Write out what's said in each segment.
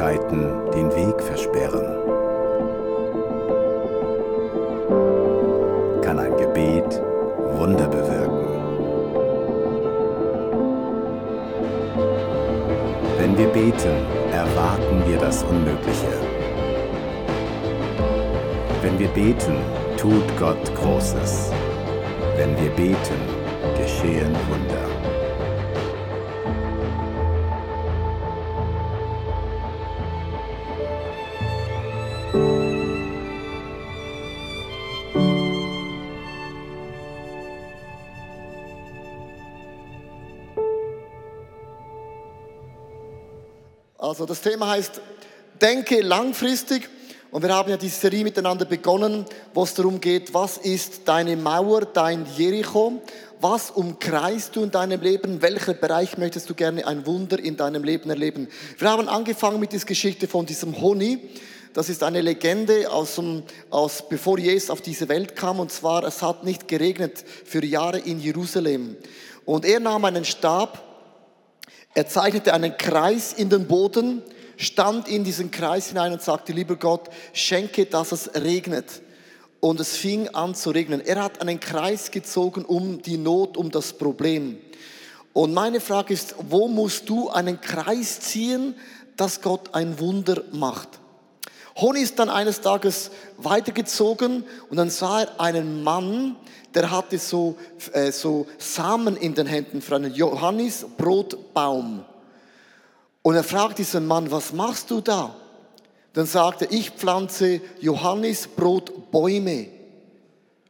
und Schwierigkeiten den Weg versperren? Kann ein Gebet Wunder bewirken? Wenn wir beten, erwarten wir das Unmögliche. Wenn wir beten, tut Gott Großes. Wenn wir beten, geschehen Wunder. Also das Thema heißt Denke langfristig und wir haben ja diese Serie miteinander begonnen, wo es darum geht, was ist deine Mauer, dein Jericho, was umkreist du in deinem Leben, welcher Bereich möchtest du gerne ein Wunder in deinem Leben erleben. Wir haben angefangen mit dieser Geschichte von diesem Honig. Das ist eine Legende aus, dem, aus bevor Jesus auf diese Welt kam und zwar es hat nicht geregnet für Jahre in Jerusalem und er nahm einen Stab er zeichnete einen Kreis in den Boden, stand in diesen Kreis hinein und sagte, lieber Gott, schenke, dass es regnet. Und es fing an zu regnen. Er hat einen Kreis gezogen um die Not, um das Problem. Und meine Frage ist, wo musst du einen Kreis ziehen, dass Gott ein Wunder macht? Honi ist dann eines Tages weitergezogen und dann sah er einen Mann, der hatte so, äh, so Samen in den Händen für einen Johannisbrotbaum. Und er fragt diesen Mann, was machst du da? Dann sagte er, ich pflanze Johannisbrotbäume.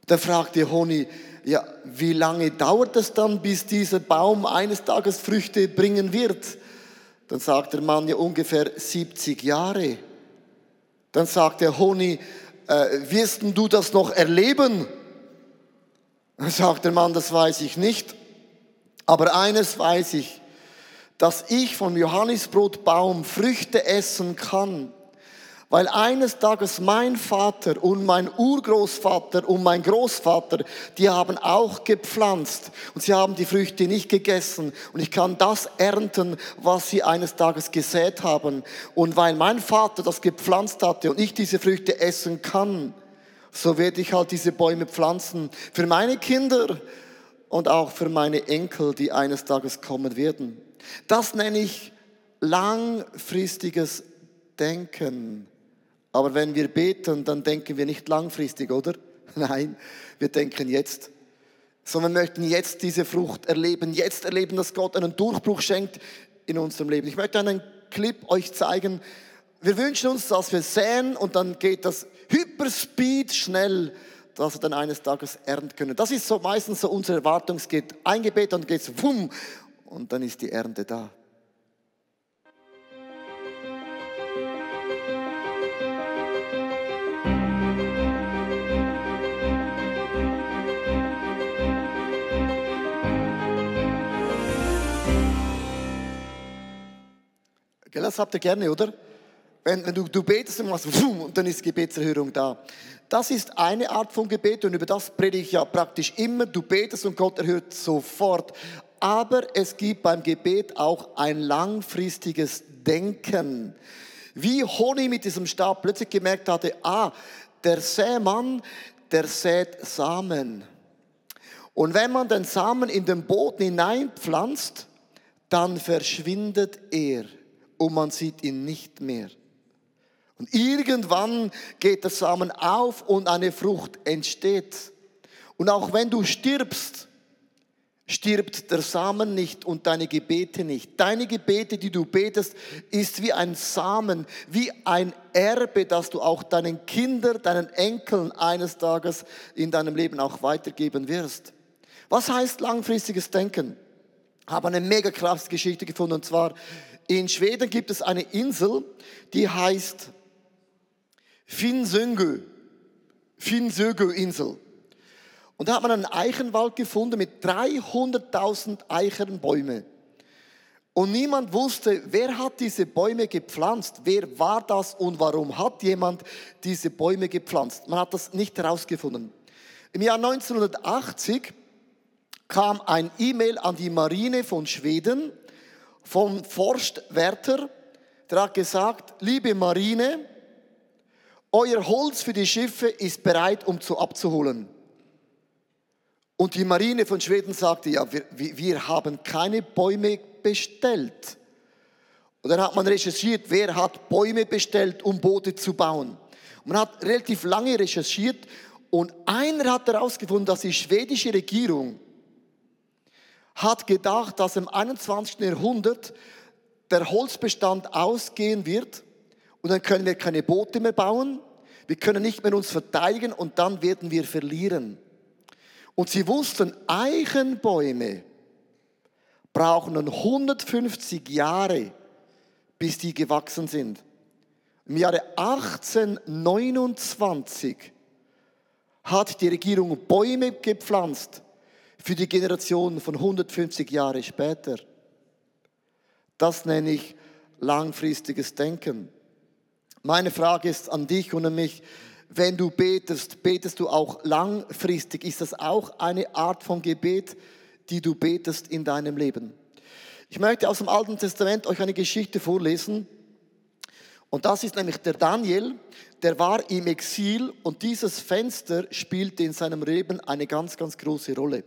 Da fragte Honi, ja, wie lange dauert es dann, bis dieser Baum eines Tages Früchte bringen wird? Dann sagt der Mann, ja, ungefähr 70 Jahre. Dann sagt der Honi, äh, wirst du das noch erleben? Dann sagt der Mann, das weiß ich nicht. Aber eines weiß ich, dass ich vom Johannisbrotbaum Früchte essen kann, weil eines Tages mein Vater und mein Urgroßvater und mein Großvater, die haben auch gepflanzt und sie haben die Früchte nicht gegessen und ich kann das ernten, was sie eines Tages gesät haben. Und weil mein Vater das gepflanzt hatte und ich diese Früchte essen kann, so werde ich halt diese Bäume pflanzen für meine Kinder und auch für meine Enkel, die eines Tages kommen werden. Das nenne ich langfristiges Denken. Aber wenn wir beten, dann denken wir nicht langfristig, oder? Nein, wir denken jetzt. Sondern wir möchten jetzt diese Frucht erleben, jetzt erleben, dass Gott einen Durchbruch schenkt in unserem Leben. Ich möchte einen Clip euch zeigen. Wir wünschen uns, dass wir säen und dann geht das Hyperspeed schnell, dass wir dann eines Tages ernten können. Das ist so meistens so unsere Erwartung. Es geht ein Gebet und geht es wumm und dann ist die Ernte da. Das habt ihr gerne, oder? Wenn, wenn du, du betest und machst und dann ist Gebetserhörung da. Das ist eine Art von Gebet und über das predige ich ja praktisch immer. Du betest und Gott erhört sofort. Aber es gibt beim Gebet auch ein langfristiges Denken. Wie Honi mit diesem Stab plötzlich gemerkt hatte, ah, der Sämann, der sät Samen. Und wenn man den Samen in den Boden hineinpflanzt, dann verschwindet er und man sieht ihn nicht mehr. Und irgendwann geht der Samen auf und eine Frucht entsteht. Und auch wenn du stirbst, stirbt der Samen nicht und deine Gebete nicht. Deine Gebete, die du betest, ist wie ein Samen, wie ein Erbe, das du auch deinen Kindern, deinen Enkeln eines Tages in deinem Leben auch weitergeben wirst. Was heißt langfristiges Denken? Ich habe eine mega krasse Geschichte gefunden und zwar in Schweden gibt es eine Insel, die heißt Finnsöngö, Finnsögö-Insel. Und da hat man einen Eichenwald gefunden mit 300.000 Eichenbäume. Und niemand wusste, wer hat diese Bäume gepflanzt, wer war das und warum hat jemand diese Bäume gepflanzt. Man hat das nicht herausgefunden. Im Jahr 1980 kam ein E-Mail an die Marine von Schweden vom Forstwärter, der hat gesagt, liebe Marine, euer Holz für die Schiffe ist bereit, um zu abzuholen. Und die Marine von Schweden sagte, ja, wir, wir haben keine Bäume bestellt. Und dann hat man recherchiert, wer hat Bäume bestellt, um Boote zu bauen. Man hat relativ lange recherchiert und einer hat herausgefunden, dass die schwedische Regierung hat gedacht, dass im 21. Jahrhundert der Holzbestand ausgehen wird und dann können wir keine Boote mehr bauen, wir können nicht mehr uns verteidigen und dann werden wir verlieren. Und sie wussten, Eichenbäume brauchen 150 Jahre, bis die gewachsen sind. Im Jahre 1829 hat die Regierung Bäume gepflanzt für die Generation von 150 Jahre später. Das nenne ich langfristiges Denken. Meine Frage ist an dich und an mich, wenn du betest, betest du auch langfristig? Ist das auch eine Art von Gebet, die du betest in deinem Leben? Ich möchte aus dem Alten Testament euch eine Geschichte vorlesen. Und das ist nämlich der Daniel, der war im Exil und dieses Fenster spielte in seinem Leben eine ganz, ganz große Rolle.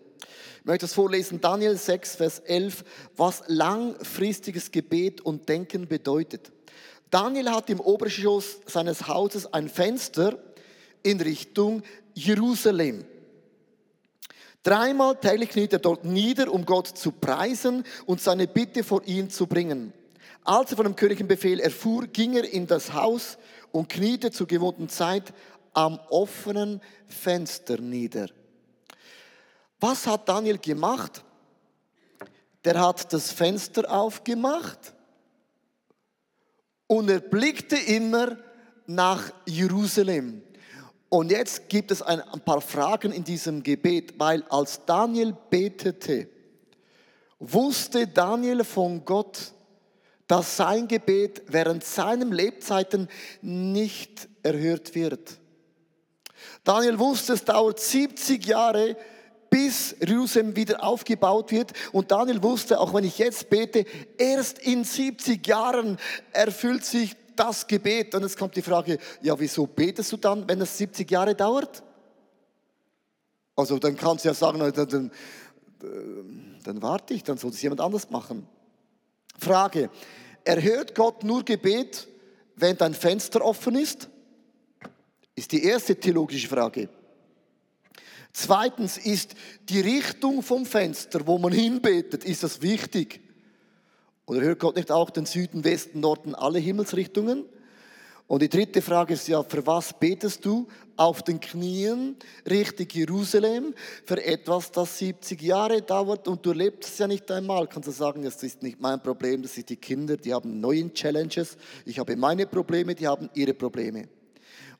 Ich möchte das vorlesen, Daniel 6, Vers 11, was langfristiges Gebet und Denken bedeutet. Daniel hat im Obergeschoss seines Hauses ein Fenster in Richtung Jerusalem. Dreimal täglich kniet er dort nieder, um Gott zu preisen und seine Bitte vor ihn zu bringen. Als er von dem königlichen Befehl erfuhr, ging er in das Haus und kniete zur gewohnten Zeit am offenen Fenster nieder. Was hat Daniel gemacht? Der hat das Fenster aufgemacht und er blickte immer nach Jerusalem. Und jetzt gibt es ein, paar Fragen in diesem Gebet, weil als Daniel betete, wusste Daniel von Gott, dass sein Gebet während seinem Lebzeiten nicht erhört wird. Daniel wusste, es dauert 70 Jahre, bis Jerusalem wieder aufgebaut wird. Und Daniel wusste, auch wenn ich jetzt bete, erst in 70 Jahren erfüllt sich das Gebet. Und jetzt kommt die Frage, ja, wieso betest du dann, wenn es 70 Jahre dauert? Also dann kannst du ja sagen, dann, dann, dann warte ich, dann soll es jemand anders machen. Frage, erhört Gott nur Gebet, wenn dein Fenster offen ist? Ist die erste theologische Frage. Zweitens ist die Richtung vom Fenster, wo man hinbetet, ist das wichtig? Oder hört Gott nicht auch den Süden, Westen, Norden, alle Himmelsrichtungen? Und die dritte Frage ist ja, für was betest du auf den Knien Richtung Jerusalem für etwas, das 70 Jahre dauert und du lebst es ja nicht einmal? Kannst du sagen, das ist nicht mein Problem, das sind die Kinder, die haben neue Challenges. Ich habe meine Probleme, die haben ihre Probleme.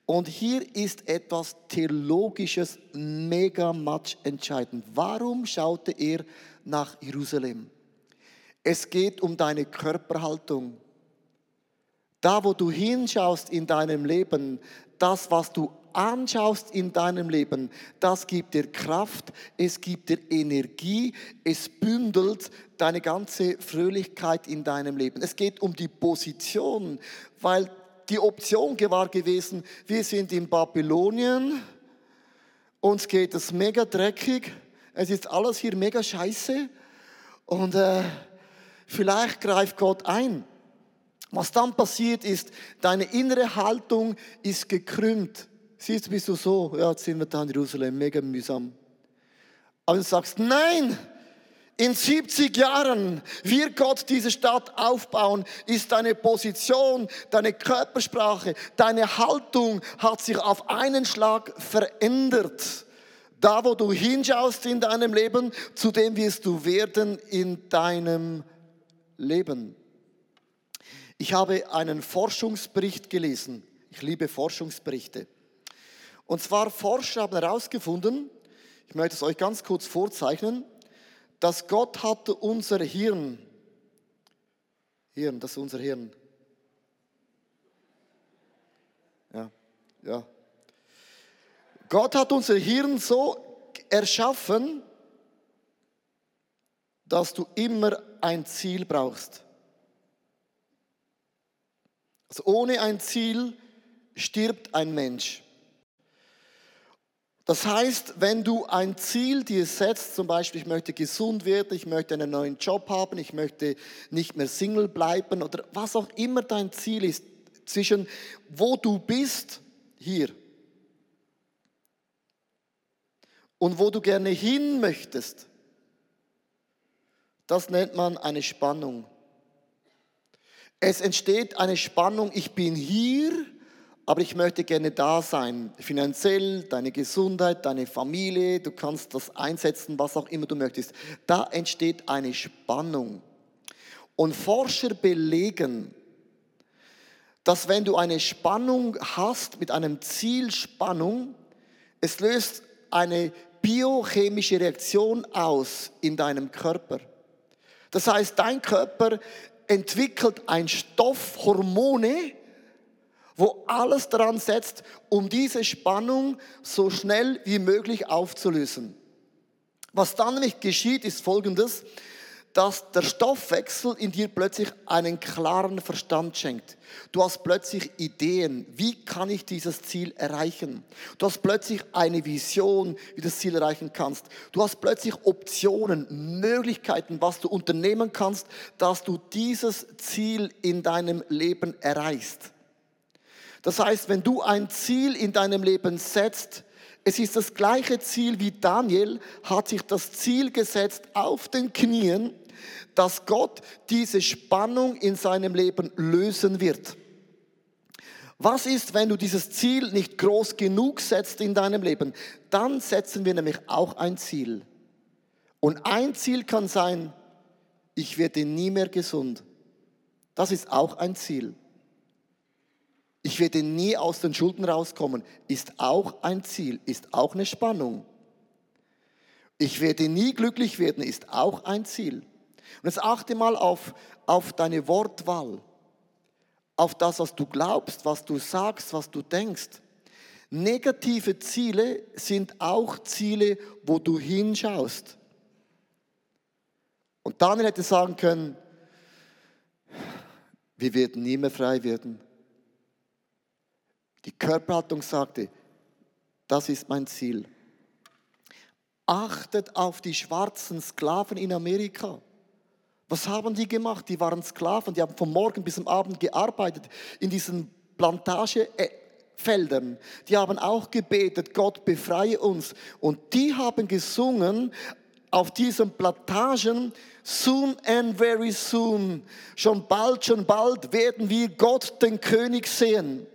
Und hier ist etwas Theologisches mega much entscheidend. Warum schaute er nach Jerusalem? Es geht um deine Körperhaltung. Da, wo du hinschaust in deinem Leben, das, was du anschaust in deinem Leben, das gibt dir Kraft, es gibt dir Energie, es bündelt deine ganze Fröhlichkeit in deinem Leben. Es geht um die Position, weil die Option war gewesen, wir sind in Babylonien, uns geht es mega dreckig, es ist alles hier mega scheiße und äh, Vielleicht greift Gott ein. Was dann passiert ist, deine innere Haltung ist gekrümmt. Siehst du, bist du so, ja, jetzt sind wir da in Jerusalem, mega mühsam. Aber du sagst, nein, in 70 Jahren wird Gott diese Stadt aufbauen, ist deine Position, deine Körpersprache, deine Haltung hat sich auf einen Schlag verändert. Da, wo du hinschaust in deinem Leben, zu dem wirst du werden in deinem Leben. Leben. Ich habe einen Forschungsbericht gelesen. Ich liebe Forschungsberichte. Und zwar Forscher haben herausgefunden, ich möchte es euch ganz kurz vorzeichnen, dass Gott hat unser Hirn, Hirn, das ist unser Hirn. Ja, ja. Gott hat unser Hirn so erschaffen, dass du immer ein Ziel brauchst. Also ohne ein Ziel stirbt ein Mensch. Das heißt, wenn du ein Ziel dir setzt, zum Beispiel, ich möchte gesund werden, ich möchte einen neuen Job haben, ich möchte nicht mehr Single bleiben oder was auch immer dein Ziel ist, zwischen wo du bist, hier, und wo du gerne hin möchtest, das nennt man eine Spannung. Es entsteht eine Spannung, ich bin hier, aber ich möchte gerne da sein. Finanziell, deine Gesundheit, deine Familie, du kannst das einsetzen, was auch immer du möchtest. Da entsteht eine Spannung. Und Forscher belegen, dass wenn du eine Spannung hast mit einem Ziel Spannung, es löst eine biochemische Reaktion aus in deinem Körper. Das heißt, dein Körper entwickelt ein Stoff, Hormone, wo alles daran setzt, um diese Spannung so schnell wie möglich aufzulösen. Was dann nämlich geschieht, ist Folgendes dass der Stoffwechsel in dir plötzlich einen klaren Verstand schenkt. Du hast plötzlich Ideen, wie kann ich dieses Ziel erreichen? Du hast plötzlich eine Vision, wie du das Ziel erreichen kannst. Du hast plötzlich Optionen, Möglichkeiten, was du unternehmen kannst, dass du dieses Ziel in deinem Leben erreichst. Das heißt, wenn du ein Ziel in deinem Leben setzt, es ist das gleiche Ziel wie Daniel hat sich das Ziel gesetzt auf den Knien dass Gott diese Spannung in seinem Leben lösen wird. Was ist, wenn du dieses Ziel nicht groß genug setzt in deinem Leben? Dann setzen wir nämlich auch ein Ziel. Und ein Ziel kann sein, ich werde nie mehr gesund. Das ist auch ein Ziel. Ich werde nie aus den Schulden rauskommen, ist auch ein Ziel, ist auch eine Spannung. Ich werde nie glücklich werden, ist auch ein Ziel. Und jetzt achte mal auf, auf deine Wortwahl, auf das, was du glaubst, was du sagst, was du denkst. Negative Ziele sind auch Ziele, wo du hinschaust. Und Daniel hätte sagen können, wir werden nie mehr frei werden. Die Körperhaltung sagte, das ist mein Ziel. Achtet auf die schwarzen Sklaven in Amerika. Was haben die gemacht? Die waren Sklaven, die haben vom Morgen bis zum Abend gearbeitet in diesen Plantagefeldern. Die haben auch gebetet, Gott befreie uns. Und die haben gesungen auf diesen Plantagen, soon and very soon, schon bald, schon bald werden wir Gott, den König, sehen.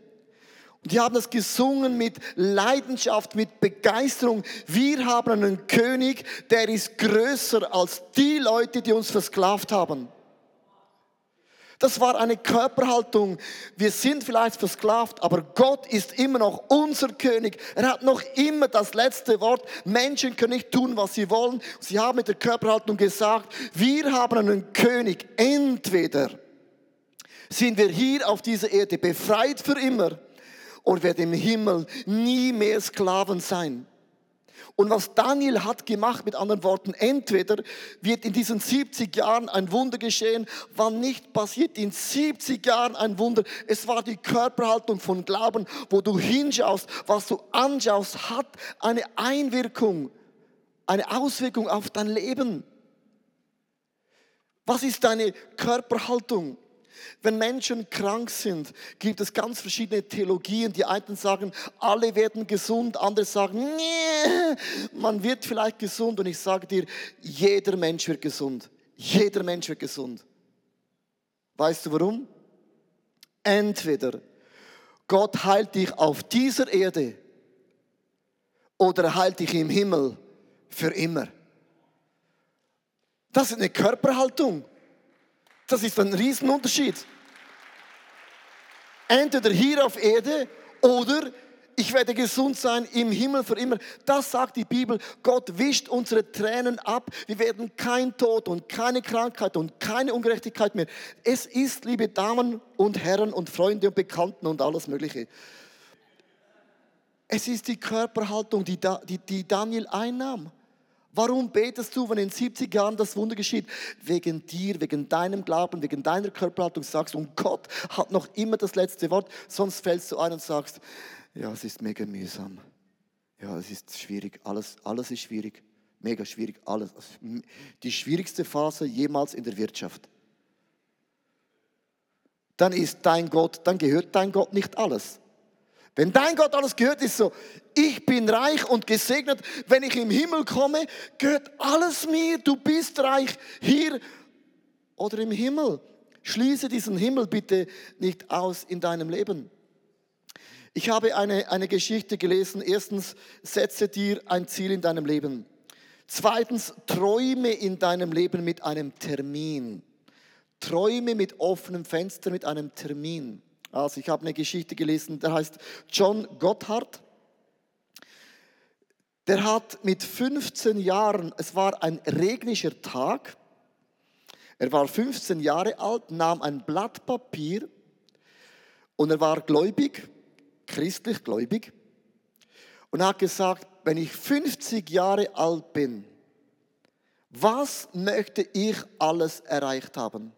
Die haben das gesungen mit Leidenschaft, mit Begeisterung. Wir haben einen König, der ist größer als die Leute, die uns versklavt haben. Das war eine Körperhaltung. Wir sind vielleicht versklavt, aber Gott ist immer noch unser König. Er hat noch immer das letzte Wort. Menschen können nicht tun, was sie wollen. Sie haben mit der Körperhaltung gesagt, wir haben einen König. Entweder sind wir hier auf dieser Erde befreit für immer und werden im Himmel nie mehr Sklaven sein. Und was Daniel hat gemacht, mit anderen Worten, entweder wird in diesen 70 Jahren ein Wunder geschehen, wann nicht passiert in 70 Jahren ein Wunder. Es war die Körperhaltung von Glauben, wo du hinschaust, was du anschaust, hat eine Einwirkung, eine Auswirkung auf dein Leben. Was ist deine Körperhaltung? Wenn Menschen krank sind, gibt es ganz verschiedene Theologien. Die einen sagen, alle werden gesund, andere sagen, nee, man wird vielleicht gesund. Und ich sage dir, jeder Mensch wird gesund. Jeder Mensch wird gesund. Weißt du warum? Entweder Gott heilt dich auf dieser Erde oder er heilt dich im Himmel für immer. Das ist eine Körperhaltung. Das ist ein Riesenunterschied. Entweder hier auf Erde oder ich werde gesund sein im Himmel für immer. Das sagt die Bibel. Gott wischt unsere Tränen ab. Wir werden kein Tod und keine Krankheit und keine Ungerechtigkeit mehr. Es ist, liebe Damen und Herren und Freunde und Bekannten und alles Mögliche. Es ist die Körperhaltung, die, die, Daniel einnahm. Warum betest du, wenn in 70 Jahren das Wunder geschieht? Wegen dir, wegen deinem Glauben, wegen deiner Körperhaltung sagst, und Gott hat noch immer das letzte Wort, sonst fällst du ein und sagst, ja, es ist mega mühsam. Ja, es ist schwierig, alles, alles ist schwierig, mega schwierig, alles. Die schwierigste Phase jemals in der Wirtschaft. Dann ist dein Gott, dann gehört dein Gott nicht alles. Wenn dein Gott alles gehört, ist so, ich bin reich und gesegnet. Wenn ich im Himmel komme, gehört alles mir. Du bist reich hier oder im Himmel. Schließe diesen Himmel bitte nicht aus in deinem Leben. Ich habe eine, eine Geschichte gelesen. Erstens, setze dir ein Ziel in deinem Leben. Zweitens, träume in deinem Leben mit einem Termin. Träume mit offenem Fenster, mit einem Termin. Also ich habe eine Geschichte gelesen, der heißt John Gotthard. Der hat mit 15 Jahren, es war ein regnischer Tag, er war 15 Jahre alt, nahm ein Blatt Papier und er war gläubig, christlich gläubig und hat gesagt, wenn ich 50 Jahre alt bin, was möchte ich alles erreicht haben?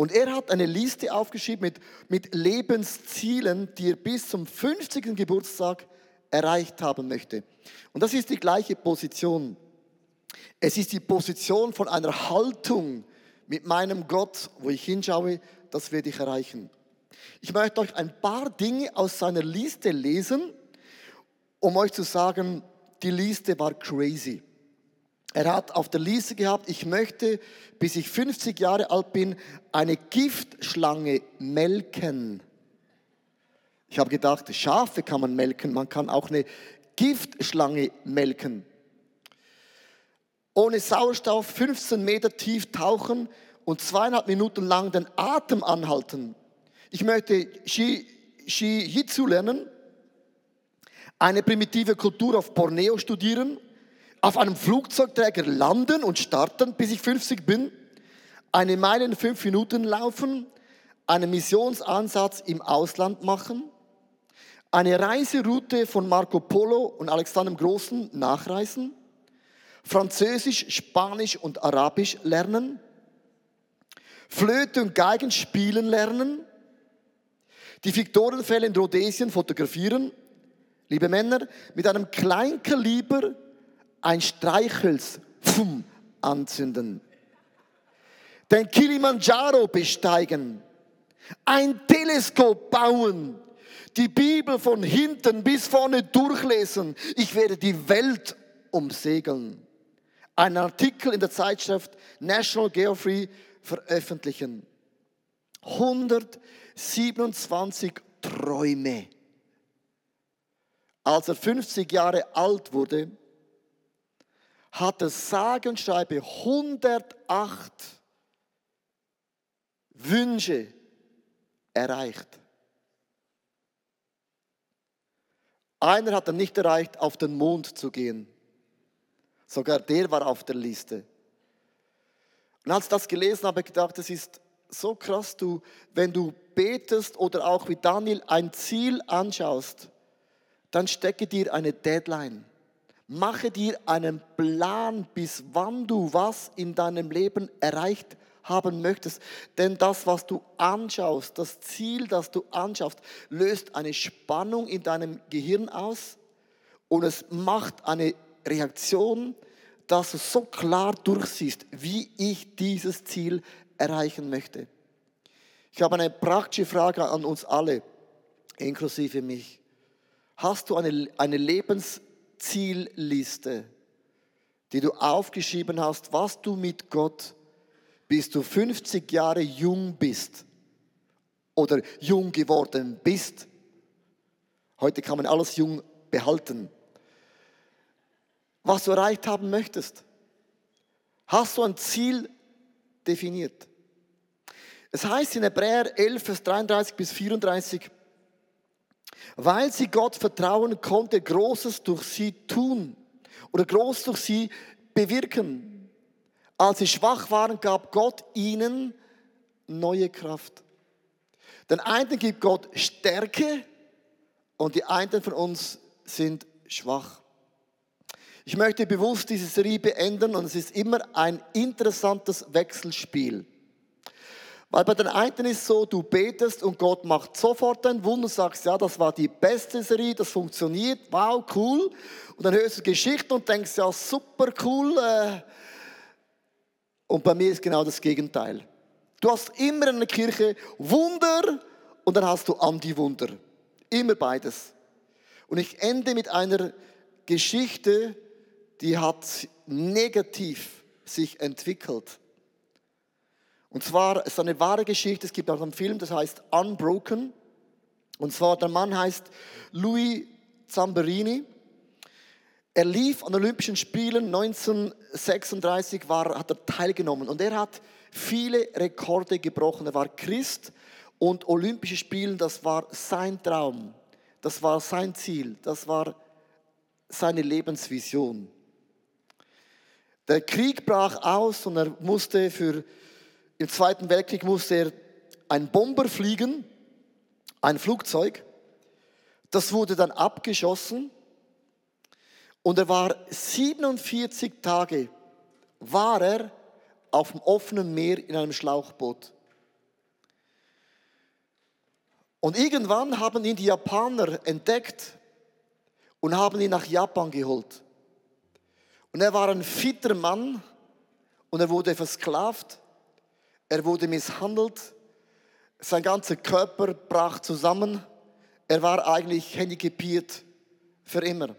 Und er hat eine Liste aufgeschrieben mit, mit Lebenszielen, die er bis zum 50. Geburtstag erreicht haben möchte. Und das ist die gleiche Position. Es ist die Position von einer Haltung mit meinem Gott, wo ich hinschaue, das werde ich erreichen. Ich möchte euch ein paar Dinge aus seiner Liste lesen, um euch zu sagen, die Liste war crazy. Er hat auf der Liste gehabt, ich möchte, bis ich 50 Jahre alt bin, eine Giftschlange melken. Ich habe gedacht, Schafe kann man melken, man kann auch eine Giftschlange melken. Ohne Sauerstoff 15 Meter tief tauchen und zweieinhalb Minuten lang den Atem anhalten. Ich möchte Shi-Jitsu lernen, eine primitive Kultur auf Borneo studieren auf einem Flugzeugträger landen und starten, bis ich 50 bin, eine Meile in fünf Minuten laufen, einen Missionsansatz im Ausland machen, eine Reiseroute von Marco Polo und Alexander dem Großen nachreisen, Französisch, Spanisch und Arabisch lernen, Flöte und Geigen spielen lernen, die Viktorenfälle in Rhodesien fotografieren, liebe Männer, mit einem Kleinkaliber ein Streichholz pfum, anzünden, den Kilimanjaro besteigen, ein Teleskop bauen, die Bibel von hinten bis vorne durchlesen. Ich werde die Welt umsegeln. Ein Artikel in der Zeitschrift National Geography veröffentlichen. 127 Träume. Als er 50 Jahre alt wurde, hat er sage und schreibe 108 Wünsche erreicht. Einer hat er nicht erreicht, auf den Mond zu gehen. Sogar der war auf der Liste. Und als ich das gelesen habe, gedacht, das ist so krass, du, wenn du betest oder auch wie Daniel ein Ziel anschaust, dann stecke dir eine Deadline. Mache dir einen Plan, bis wann du was in deinem Leben erreicht haben möchtest. Denn das, was du anschaust, das Ziel, das du anschaust, löst eine Spannung in deinem Gehirn aus und es macht eine Reaktion, dass du so klar durchsiehst, wie ich dieses Ziel erreichen möchte. Ich habe eine praktische Frage an uns alle, inklusive mich. Hast du eine, eine Lebens Zielliste, die du aufgeschrieben hast, was du mit Gott, bis du 50 Jahre jung bist oder jung geworden bist. Heute kann man alles jung behalten. Was du erreicht haben möchtest. Hast du ein Ziel definiert? Es heißt in Hebräer 11, Vers 33 bis 34, weil sie Gott vertrauen, konnte Großes durch sie tun oder Groß durch sie bewirken. Als sie schwach waren, gab Gott ihnen neue Kraft. Den einen gibt Gott Stärke und die einen von uns sind schwach. Ich möchte bewusst diese Serie beenden und es ist immer ein interessantes Wechselspiel. Weil bei den einen ist so, du betest und Gott macht sofort ein Wunder und sagst, ja, das war die beste Serie, das funktioniert, wow, cool. Und dann hörst du Geschichten und denkst, ja, super cool. Äh. Und bei mir ist genau das Gegenteil. Du hast immer in der Kirche Wunder und dann hast du Anti-Wunder. Immer beides. Und ich ende mit einer Geschichte, die hat negativ sich entwickelt. Und zwar ist eine wahre Geschichte, es gibt auch einen Film, das heißt Unbroken. Und zwar der Mann heißt Louis Zamberini. Er lief an Olympischen Spielen 1936, war, hat er teilgenommen und er hat viele Rekorde gebrochen. Er war Christ und Olympische Spiele, das war sein Traum, das war sein Ziel, das war seine Lebensvision. Der Krieg brach aus und er musste für, im Zweiten Weltkrieg musste er ein Bomber fliegen, ein Flugzeug. Das wurde dann abgeschossen und er war 47 Tage, war er auf dem offenen Meer in einem Schlauchboot. Und irgendwann haben ihn die Japaner entdeckt und haben ihn nach Japan geholt. Und er war ein fitter Mann und er wurde versklavt, er wurde misshandelt, sein ganzer Körper brach zusammen, er war eigentlich handicapiert für immer.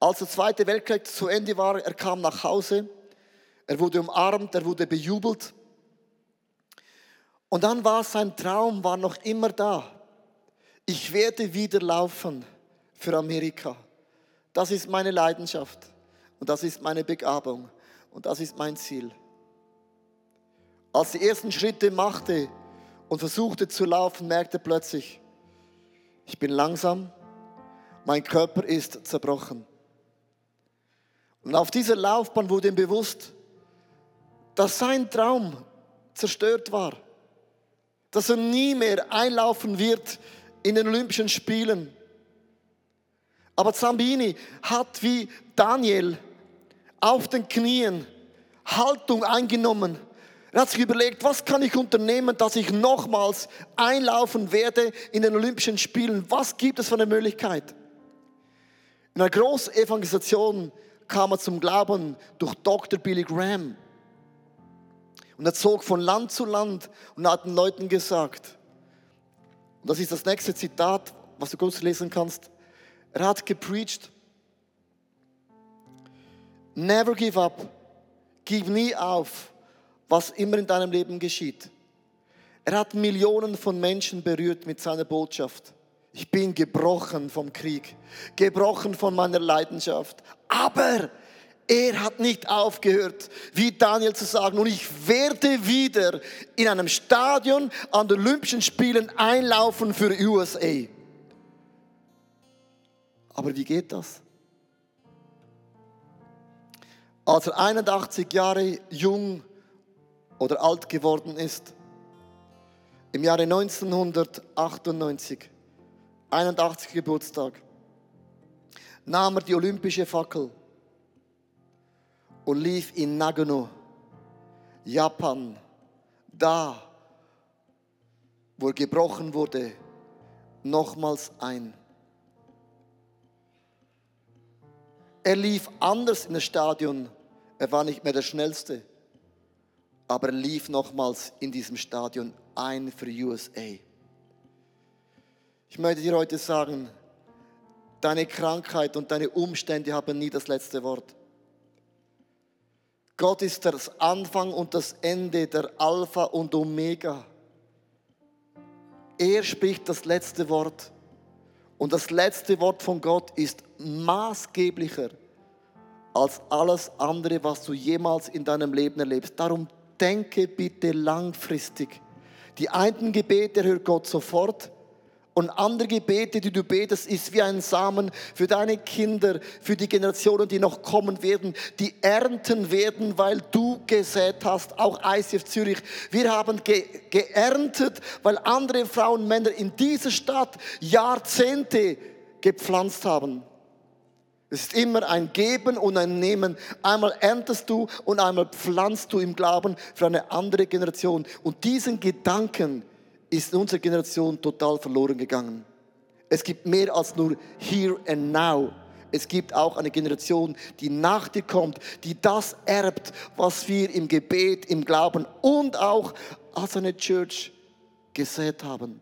Als der Zweite Weltkrieg zu Ende war, er kam nach Hause, er wurde umarmt, er wurde bejubelt. Und dann war sein Traum war noch immer da. Ich werde wieder laufen für Amerika. Das ist meine Leidenschaft und das ist meine Begabung und das ist mein Ziel. Als die ersten Schritte machte und versuchte zu laufen, merkte plötzlich, ich bin langsam, mein Körper ist zerbrochen. Und auf dieser Laufbahn wurde ihm bewusst, dass sein Traum zerstört war, dass er nie mehr einlaufen wird in den Olympischen Spielen. Aber Zambini hat wie Daniel auf den Knien Haltung eingenommen. Er hat sich überlegt, was kann ich unternehmen, dass ich nochmals einlaufen werde in den Olympischen Spielen? Was gibt es für eine Möglichkeit? In einer Großevangelisation kam er zum Glauben durch Dr. Billy Graham. Und er zog von Land zu Land und hat den Leuten gesagt, und das ist das nächste Zitat, was du kurz lesen kannst. Er hat gepreacht, never give up, gib nie auf, was immer in deinem Leben geschieht. Er hat Millionen von Menschen berührt mit seiner Botschaft. Ich bin gebrochen vom Krieg, gebrochen von meiner Leidenschaft. Aber er hat nicht aufgehört, wie Daniel zu sagen, und ich werde wieder in einem Stadion an den Olympischen Spielen einlaufen für USA. Aber wie geht das? Als er 81 Jahre jung oder alt geworden ist, im Jahre 1998, 81 Geburtstag, nahm er die olympische Fackel und lief in Nagano, Japan, da, wo er gebrochen wurde, nochmals ein. Er lief anders in das Stadion. Er war nicht mehr der Schnellste, aber er lief nochmals in diesem Stadion ein für USA. Ich möchte dir heute sagen, deine Krankheit und deine Umstände haben nie das letzte Wort. Gott ist das Anfang und das Ende, der Alpha und Omega. Er spricht das letzte Wort. Und das letzte Wort von Gott ist maßgeblicher als alles andere, was du jemals in deinem Leben erlebst. Darum denke bitte langfristig. Die einen Gebete hört Gott sofort und andere Gebete, die du betest, ist wie ein Samen für deine Kinder, für die Generationen, die noch kommen werden, die ernten werden, weil du gesät hast, auch ICF Zürich. Wir haben ge geerntet, weil andere Frauen und Männer in dieser Stadt Jahrzehnte gepflanzt haben. Es ist immer ein Geben und ein Nehmen. Einmal erntest du und einmal pflanzt du im Glauben für eine andere Generation. Und diesen Gedanken ist in unserer Generation total verloren gegangen. Es gibt mehr als nur Here and Now. Es gibt auch eine Generation, die nach dir kommt, die das erbt, was wir im Gebet, im Glauben und auch als eine Church gesät haben.